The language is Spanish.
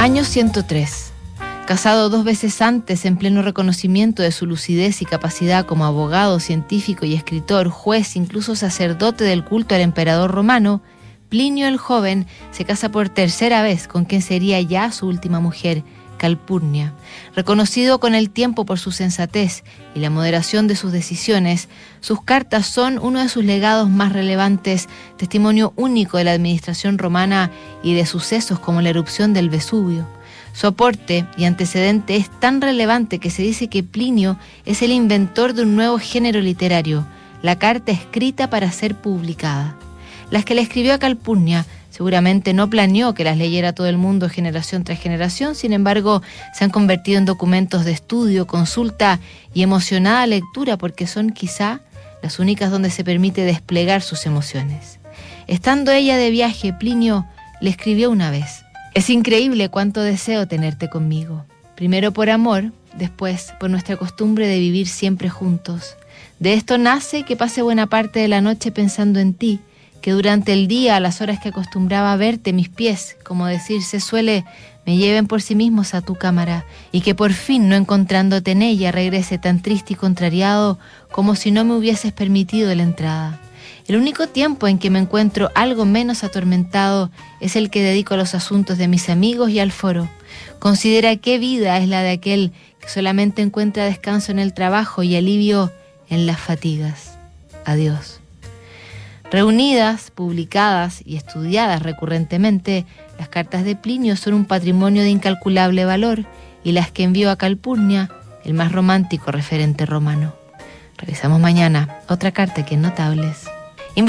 Año 103. Casado dos veces antes en pleno reconocimiento de su lucidez y capacidad como abogado, científico y escritor, juez, incluso sacerdote del culto al emperador romano, Plinio el joven se casa por tercera vez con quien sería ya su última mujer, Calpurnia. Reconocido con el tiempo por su sensatez y la moderación de sus decisiones, sus cartas son uno de sus legados más relevantes, testimonio único de la administración romana y de sucesos como la erupción del Vesubio. Su aporte y antecedente es tan relevante que se dice que Plinio es el inventor de un nuevo género literario, la carta escrita para ser publicada. Las que le escribió a Calpurnia Seguramente no planeó que las leyera todo el mundo generación tras generación, sin embargo, se han convertido en documentos de estudio, consulta y emocionada lectura porque son quizá las únicas donde se permite desplegar sus emociones. Estando ella de viaje, Plinio le escribió una vez, es increíble cuánto deseo tenerte conmigo, primero por amor, después por nuestra costumbre de vivir siempre juntos. De esto nace que pase buena parte de la noche pensando en ti, que durante el día, a las horas que acostumbraba a verte, mis pies, como decirse suele, me lleven por sí mismos a tu cámara, y que por fin, no encontrándote en ella, regrese tan triste y contrariado como si no me hubieses permitido la entrada. El único tiempo en que me encuentro algo menos atormentado es el que dedico a los asuntos de mis amigos y al foro. Considera qué vida es la de aquel que solamente encuentra descanso en el trabajo y alivio en las fatigas. Adiós. Reunidas, publicadas y estudiadas recurrentemente, las cartas de Plinio son un patrimonio de incalculable valor y las que envió a Calpurnia, el más romántico referente romano. Revisamos mañana otra carta que en Notables.